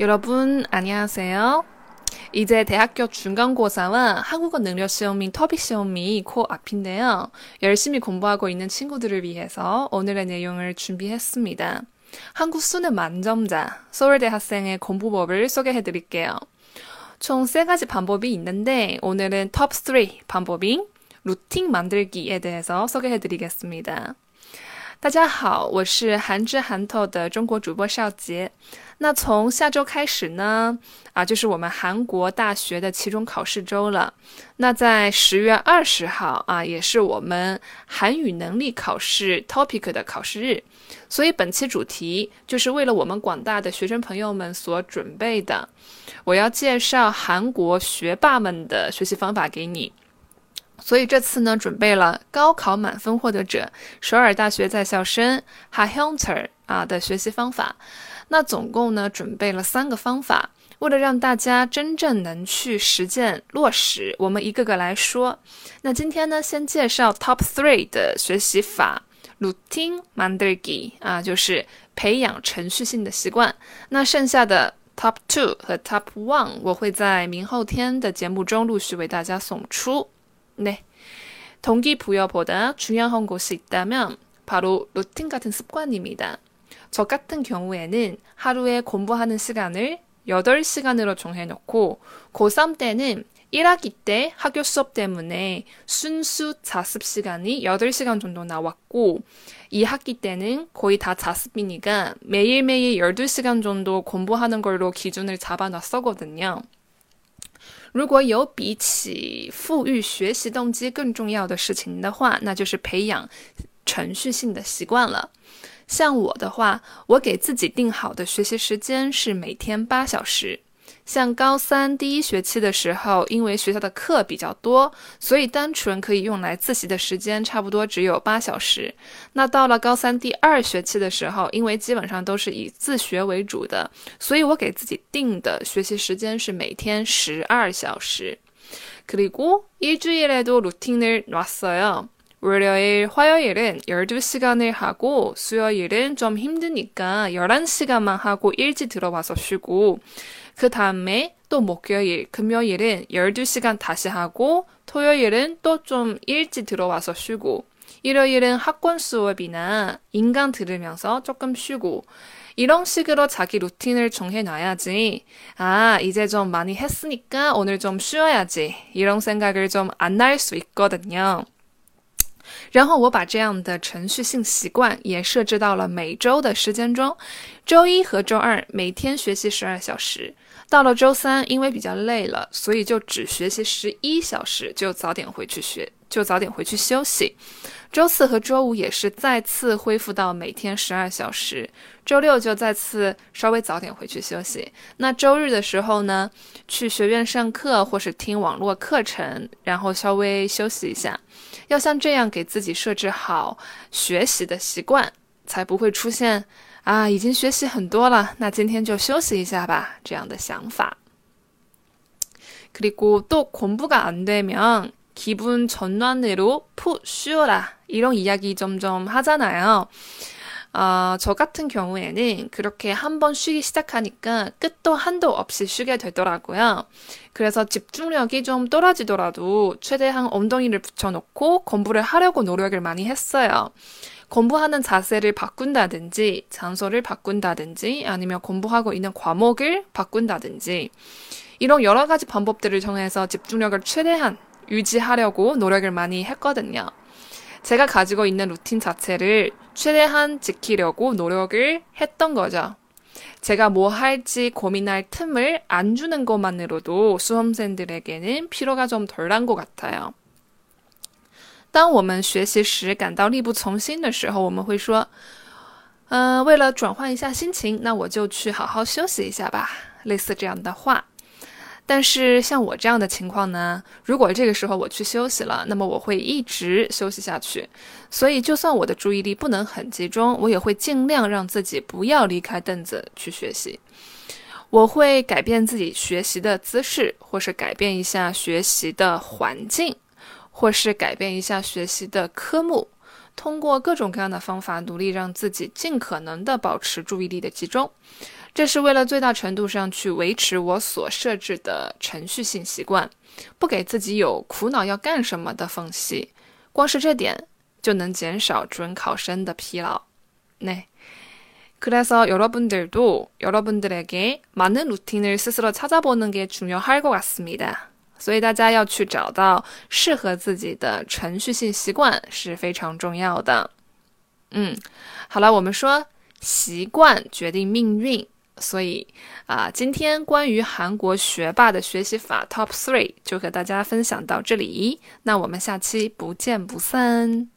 여러분 안녕하세요. 이제 대학교 중간고사와 한국어 능력 시험인 터비 시험이 코앞인데요. 열심히 공부하고 있는 친구들을 위해서 오늘의 내용을 준비했습니다. 한국 수능 만점자 서울대 학생의 공부법을 소개해 드릴게요. 총 세 가지 방법이 있는데 오늘은 톱3 방법인 루틴 만들기에 대해서 소개해 드리겠습니다. 大家好，我是韩之韩透的中国主播邵杰。那从下周开始呢，啊，就是我们韩国大学的期中考试周了。那在十月二十号啊，也是我们韩语能力考试 topic 的考试日。所以本期主题就是为了我们广大的学生朋友们所准备的。我要介绍韩国学霸们的学习方法给你。所以这次呢，准备了高考满分获得者首尔大学在校生 Ha Hunter 啊的学习方法。那总共呢，准备了三个方法，为了让大家真正能去实践落实，我们一个个来说。那今天呢，先介绍 Top Three 的学习法，Routine Mandergi 啊，就是培养程序性的习惯。那剩下的 Top Two 和 Top One，我会在明后天的节目中陆续为大家送出。 네. 동기부여보다 중요한 것이 있다면 바로 루틴 같은 습관입니다. 저 같은 경우에는 하루에 공부하는 시간을 8시간으로 정해놓고 고3 때는 1학기 때 학교 수업 때문에 순수 자습 시간이 8시간 정도 나왔고 2학기 때는 거의 다 자습이니까 매일매일 12시간 정도 공부하는 걸로 기준을 잡아놨었거든요. 如果有比起富裕学习动机更重要的事情的话，那就是培养程序性的习惯了。像我的话，我给自己定好的学习时间是每天八小时。像高三第一学期的时候，因为学校的课比较多，所以单纯可以用来自习的时间差不多只有八小时。那到了高三第二学期的时候，因为基本上都是以自学为主的，所以我给自己定的学习时间是每天十二小时。그리고일주일에도루틴을놨어요월요일화요일은12시간을하고수요일은좀힘드니까11시간만하고일찍들어와서쉬고 그 다음에 또 목요일, 금요일은 12시간 다시 하고 토요일은 또 좀 일찍 들어와서 쉬고 일요일은 학원 수업이나 인강 들으면서 조금 쉬고 이런 식으로 자기 루틴을 정해놔야지. 아, 이제 좀 많이 했으니까 오늘 좀 쉬어야지. 이런 생각을 좀 안 날 수 있거든요. 然后我把这样的程序性习惯也设置到了每周的时间中，周一和周二每天学习十二小时，到了周三因为比较累了，所以就只学习十一小时，就早点回去学，就早点回去休息。周四和周五也是再次恢复到每天十二小时，周六就再次稍微早点回去休息。那周日的时候呢，去学院上课或是听网络课程，然后稍微休息一下。要像这样给自己设置好学习的习惯，才不会出现啊，已经学习很多了，那今天就休息一下吧这样的想法。그리고또공부가안되면 기분 전환으로 푹 쉬어라. 이런 이야기 점점 하잖아요. 어, 저 같은 경우에는 그렇게 한 번 쉬기 시작하니까 끝도 한도 없이 쉬게 되더라고요. 그래서 집중력이 좀 떨어지더라도 최대한 엉덩이를 붙여놓고 공부를 하려고 노력을 많이 했어요. 공부하는 자세를 바꾼다든지, 장소를 바꾼다든지, 아니면 공부하고 있는 과목을 바꾼다든지, 이런 여러 가지 방법들을 정해서 집중력을 최대한 유지하려고 노력을 많이 했거든요. 제가 가지고 있는 루틴 자체를 최대한 지키려고 노력을 했던 거죠. 제가 뭐 할지 고민할 틈을 안 주는 것만으로도 수험생들에게는 피로가 좀 덜 난 것 같아요. 当我们学习时感到力不从心的时候，我们会说，呃，为了转换一下心情，那我就去好好休息一下吧，类似这样的话。 但是像我这样的情况呢，如果这个时候我去休息了，那么我会一直休息下去。所以，就算我的注意力不能很集中，我也会尽量让自己不要离开凳子去学习。我会改变自己学习的姿势，或是改变一下学习的环境，或是改变一下学习的科目，通过各种各样的方法，努力让自己尽可能的保持注意力的集中。 这是为了最大程度上去维持我所设置的程序性习惯，不给自己有苦恼要干什么的缝隙。光是这点就能减少准考生的疲劳。네그래서여러분들도여러분들에게많은루틴을스스로찾아보는게중요할것같습니다 所以大家要去找到适合自己的程序性习惯是非常重要的。嗯，好了，我们说习惯决定命运，所以啊，今天关于韩国学霸的学习法 Top Three 就和大家分享到这里。那我们下期不见不散。